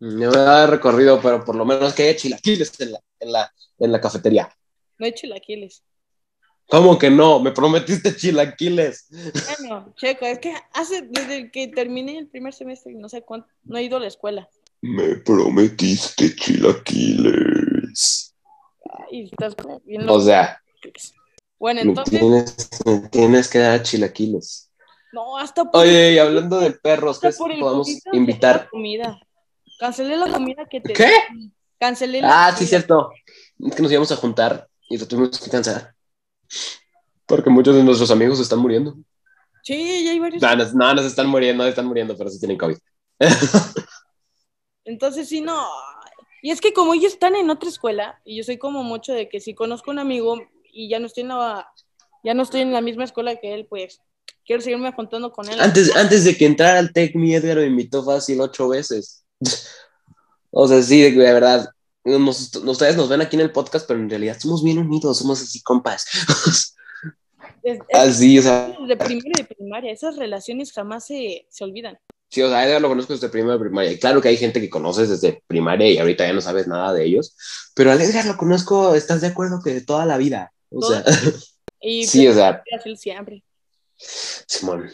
Me voy a dar recorrido, pero por lo menos que haya chilaquiles en la, en la, en la cafetería.
No hay chilaquiles.
¿Cómo que no? Me prometiste chilaquiles.
Bueno, checo, es que hace, desde que terminé el primer semestre, no sé cuánto, no he ido a la escuela.
Me prometiste chilaquiles.
Ay, estás bien
O sea.
Bueno, entonces.
tienes, tienes que dar chilaquiles.
No, hasta
por. Oye, y hablando de perros, ¿qué podemos invitar?
Comida. Cancelé la comida que te.
¿Qué?
Cancelé
la Ah, sí, cierto. Es que nos íbamos a juntar y lo tuvimos que cancelar. Porque muchos de nuestros amigos están muriendo.
Sí, ya hay varios.
No, no, no, se están muriendo, están muriendo, pero sí tienen COVID. [LAUGHS]
Entonces, sí, no. Y es que como ellos están en otra escuela, y yo soy como mucho de que si conozco a un amigo y ya no estoy en la, ya no estoy en la misma escuela que él, pues quiero seguirme juntando con él.
Antes, antes de que entrara al TEC, mi Edgar me invitó fácil ocho veces. [LAUGHS] o sea, sí, de verdad. Ustedes nos ven aquí en el podcast, pero en realidad somos bien unidos, somos así compas. [LAUGHS] así, o sea.
De primero y de primaria, esas relaciones jamás se, se olvidan.
Sí, o sea, Edgar lo conozco desde primero de primaria. Y claro que hay gente que conoces desde primaria y ahorita ya no sabes nada de ellos. Pero a Edgar lo conozco, ¿estás de acuerdo que de toda la vida? O sea. [LAUGHS]
Y sí, o sea. Siempre.
Simón.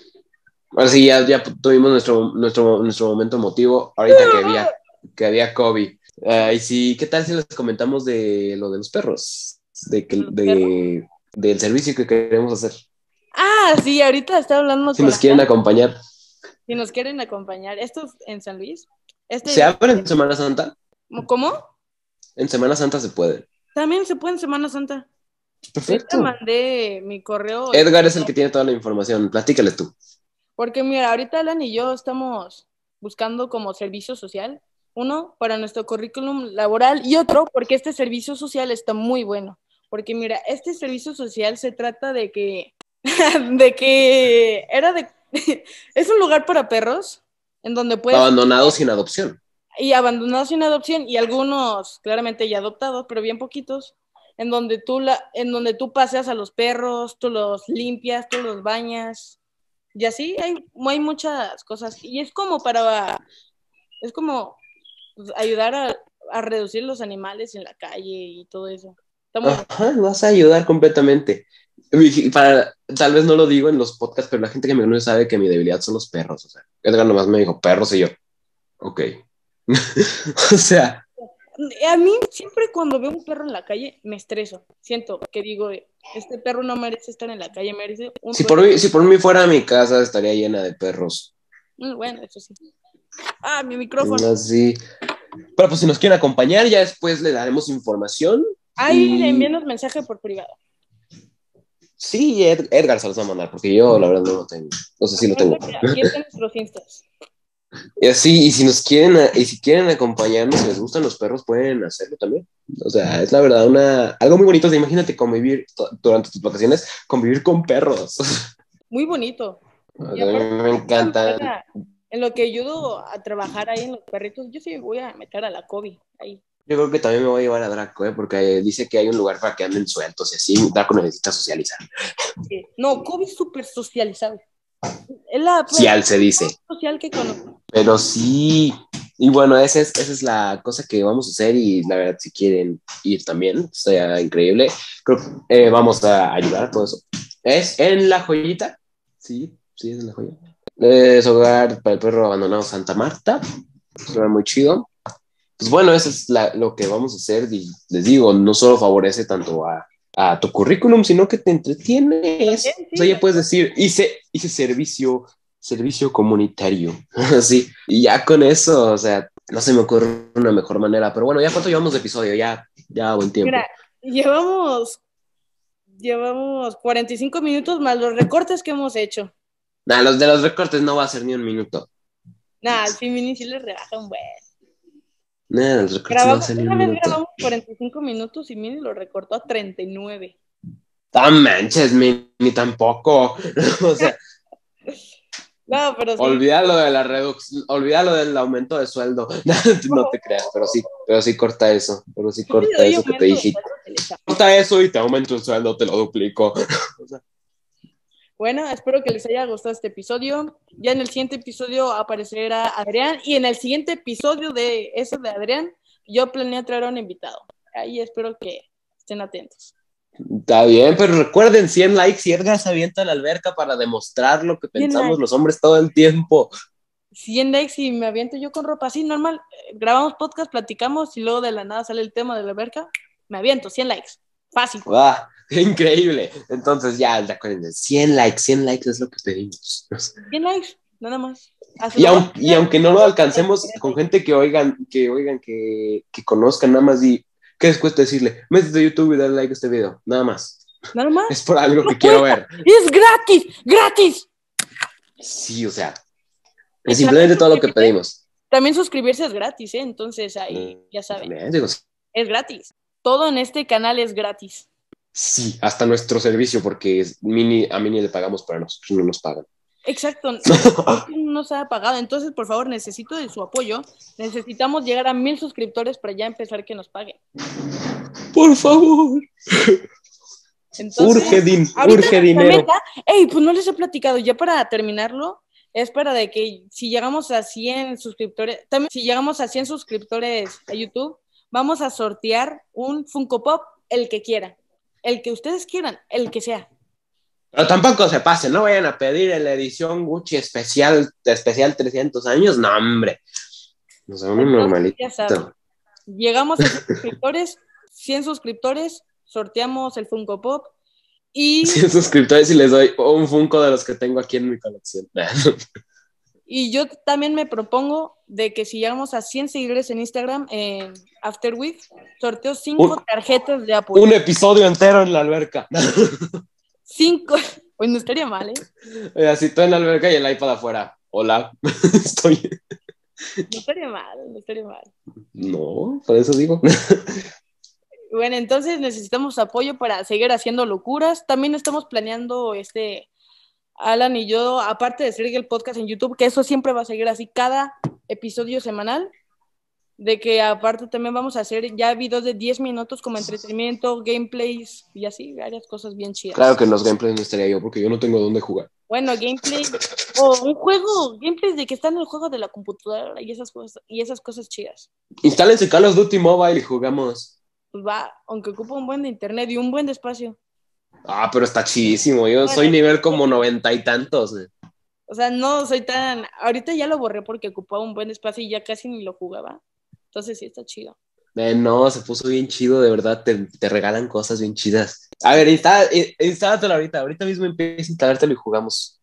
Ahora sí, ya, ya tuvimos nuestro, nuestro, nuestro momento emotivo, ahorita que había, [LAUGHS] que había COVID. Y sí, ¿qué tal si les comentamos de lo de los perros? De, que, de, del servicio que queremos hacer.
Ah, sí, ahorita está hablando.
Si nos quieren acompañar.
Si nos quieren acompañar. ¿Esto es en San Luis?
Este ¿Se abre en Semana Santa?
¿Cómo?
En Semana Santa se puede.
También se puede en Semana Santa.
Perfecto.
Te mandé mi correo.
Edgar es el que tiene toda la información. Platícale tú.
Porque mira, ahorita Alan y yo estamos buscando como servicio social, uno para nuestro currículum laboral y otro porque este servicio social está muy bueno. Porque mira, este servicio social se trata de que, [LAUGHS] de que era de, [LAUGHS] es un lugar para perros en donde puedes...
Abandonados sin adopción.
Y abandonados sin adopción y algunos claramente ya adoptados, pero bien poquitos, en donde tú, la, en donde tú paseas a los perros, tú los limpias, tú los bañas, y así hay, hay muchas cosas. Y es como para, es como pues, ayudar a, a, reducir los animales en la calle y todo eso.
Ajá, vas a ayudar completamente. Para, tal vez no lo digo en los podcasts, pero la gente que me conoce sabe que mi debilidad son los perros. O sea, Edgar nomás me dijo perros y yo, ok. [LAUGHS] o sea,
a mí siempre cuando veo un perro en la calle me estreso. Siento que digo, este perro no merece estar en la calle, merece un
si por mí, si por mí fuera mi casa estaría llena de perros.
Mm, bueno, eso sí. Ah, mi micrófono.
Así. Pero pues si nos quieren acompañar, ya después le daremos información.
Ahí y... envíenos mensaje por privado.
Sí, Edgar se los va a mandar, porque yo la verdad no lo tengo. No sé si lo tengo.
Aquí están nuestros instas.
Y así, y si nos quieren, y si quieren acompañarnos, si les gustan los perros, pueden hacerlo también. O sea, es la verdad una, algo muy bonito. imagínate convivir durante tus vacaciones, convivir con perros. [LAUGHS]
Muy bonito.
A mí me encanta.
En lo que ayudo a trabajar ahí en los perritos, yo sí voy a meter a la COVID ahí.
Yo creo que también me voy a llevar a Draco, ¿eh? porque dice que hay un lugar para que anden sueltos y así. Draco necesita socializar.
No, Kobe es súper socializado. Es la
social, se dice.
Social que conozco.
Pero sí, y bueno, esa es, esa es la cosa que vamos a hacer y la verdad, si quieren ir también, sea increíble. Creo que eh, vamos a ayudar a todo eso. Es en La Joyita. Sí, sí, es en La Joyita. Es hogar para el perro abandonado Santa Marta. Suena muy chido. Pues bueno, eso es lo que vamos a hacer. Y les digo, no solo favorece tanto a a tu currículum, sino que te entretienes. o sea, ya puedes decir, hice, hice servicio, servicio comunitario, [LAUGHS] así, y ya con eso, o sea, no se me ocurre una mejor manera, pero bueno, ya cuánto llevamos de episodio, ya, ya buen tiempo. Mira,
llevamos, llevamos 45 minutos más los recortes que hemos hecho.
Nah, los de los recortes no va a ser ni un minuto.
Nah, al fin sí les rebaja un buen.
Nah, los recortes no va a ser ni un minuto.
grabamos 45 minutos y Mini lo recortó a 39.
¡Tan manches, Mini! Tampoco. [LAUGHS] o sea... [LAUGHS]
No, pero sí.
Olvídalo de la reducción, olvídalo del aumento de sueldo. [LAUGHS] no te creas, pero sí, pero sí corta eso, pero sí corta eso que te dije. Corta eso y te aumento el sueldo, te lo duplico.
Bueno, espero que les haya gustado este episodio. Ya en el siguiente episodio aparecerá Adrián y en el siguiente episodio de ese de Adrián, yo planeé traer a un invitado. Ahí espero que estén atentos.
Está bien, pero recuerden 100 likes y Edgar se avienta a la alberca para demostrar lo que pensamos los hombres todo el tiempo.
100 likes y me aviento yo con ropa así, normal. Grabamos podcast, platicamos y luego de la nada sale el tema de la alberca. Me aviento, 100 likes. Fácil.
¡Wow! [LAUGHS] Increíble. Entonces ya, acuérdense, 100 likes, 100 likes es lo que pedimos.
100 likes, nada más.
Y, y, aunque no lo alcancemos con gente que oigan, que oigan, que, que conozcan nada más y ¿Qué les cuesta decirle? Métete a YouTube y dale like a este video. Nada más.
Nada más.
Es por algo que quiero ver.
Es gratis, gratis.
Sí, o sea, es simplemente todo lo que pedimos.
También suscribirse es gratis, ¿eh? Entonces ahí, mm, ya saben. Es gratis. Todo en este canal es gratis.
Sí, hasta nuestro servicio, porque mini, a Mini le pagamos, pero a nosotros no nos pagan.
Exacto, [LAUGHS] no se ha pagado. Entonces, por favor, necesito de su apoyo. Necesitamos llegar a mil suscriptores para ya empezar que nos paguen.
Por favor. urge, urge dinero.
ey, pues no les he platicado, ya para terminarlo, es para de que si llegamos a 100 suscriptores, también si llegamos a 100 suscriptores a YouTube, vamos a sortear un Funko Pop, el que quiera, el que ustedes quieran, el que sea.
Pero tampoco se pasen, no vayan a pedir la edición Gucci especial, especial 300 años, no, hombre. No sé, un normalito.
Llegamos a suscriptores, 100 suscriptores, sorteamos el Funko Pop y... [LAUGHS]
100 suscriptores y les doy un Funko de los que tengo aquí en mi colección. [LAUGHS]
y yo también me propongo de que si llegamos a 100 seguidores en Instagram, en After sorteo 5 tarjetas de apoyo.
Un episodio entero en la alberca.
Cinco. [LAUGHS] Pues no estaría mal, ¿eh?
Oye, así tú en la alberca y el iPad afuera. Hola, [LAUGHS] estoy.
No estaría mal, no estaría mal.
No, por eso digo.
Bueno, entonces necesitamos apoyo para seguir haciendo locuras. También estamos planeando este. Alan y yo, aparte de seguir el podcast en YouTube, que eso siempre va a seguir así cada episodio semanal, de que aparte también vamos a hacer ya videos de 10 minutos como entretenimiento, gameplays y así, varias cosas bien chidas.
Claro que en los gameplays no estaría yo porque yo no tengo dónde jugar.
Bueno, gameplay o un juego, gameplays de que está en el juego de la computadora y esas cosas y esas cosas chidas.
Instálense Call of Duty Mobile y jugamos.
Pues va, aunque ocupa un buen de internet y un buen de espacio.
Ah, pero está chidísimo. Yo soy nivel como noventa y tantos.
O sea, no soy tan. Ahorita ya lo borré porque ocupaba un buen espacio y ya casi ni lo jugaba. Entonces sí está chido.
Eh, no, se puso bien chido, de verdad, te, regalan cosas bien chidas. A ver, instálatelo ahorita, ahorita mismo empieza a instalártelo y jugamos.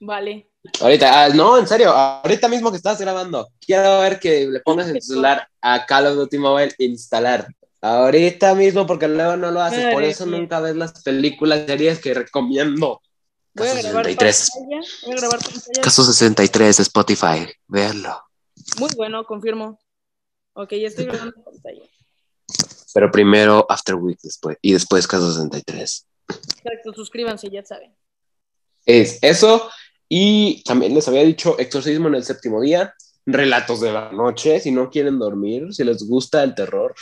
Vale.
Ahorita, ah, no, en serio, ahorita mismo que estás grabando, quiero ver que le pongas en tu [LAUGHS] celular a Call of Duty Mobile instalar. Ahorita mismo, porque luego no lo haces, por eso nunca ves las películas, series que recomiendo.
Voy a grabar 63. Voy a grabar
Caso 63 Spotify, véanlo.
Muy bueno, confirmo. Ok, ya estoy grabando pantalla.
Pero primero After Week después, y después Caso 63.
Exacto, suscríbanse, ya saben.
Es eso, y también les había dicho Exorcismo en el séptimo día, Relatos de la noche, si no quieren dormir, si les gusta el terror,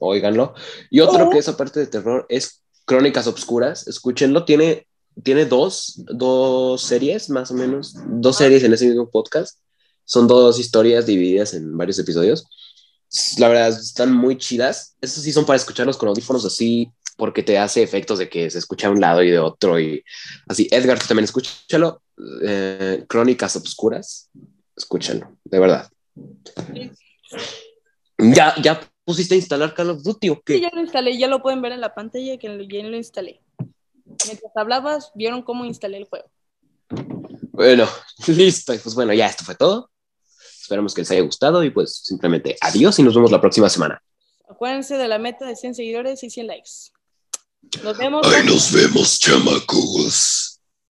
óiganlo. Y otro oh. que es aparte de terror es Crónicas Obscuras, escúchenlo, tiene, tiene dos, dos series más o menos, dos ah. series en ese mismo podcast. Son dos historias divididas en varios episodios la verdad, están muy chidas. Esas sí son para escucharlos con audífonos así, porque te hace efectos de que se escucha a un lado y de otro. Y así, Edgar, tú también escúchalo. Eh, Crónicas Obscuras, escúchalo, de verdad. Ya, ya pusiste a instalar Call of Duty o qué?
Sí, ya lo instalé, ya lo pueden ver en la pantalla que ya lo instalé. Mientras hablabas, vieron cómo instalé el juego.
Bueno, [LAUGHS] listo. Pues bueno, ya esto fue todo. Esperamos que les haya gustado y pues simplemente adiós y nos vemos la próxima semana.
Acuérdense de la meta de 100 seguidores y 100 likes. Nos vemos.
Ahí nos vemos, chamacos.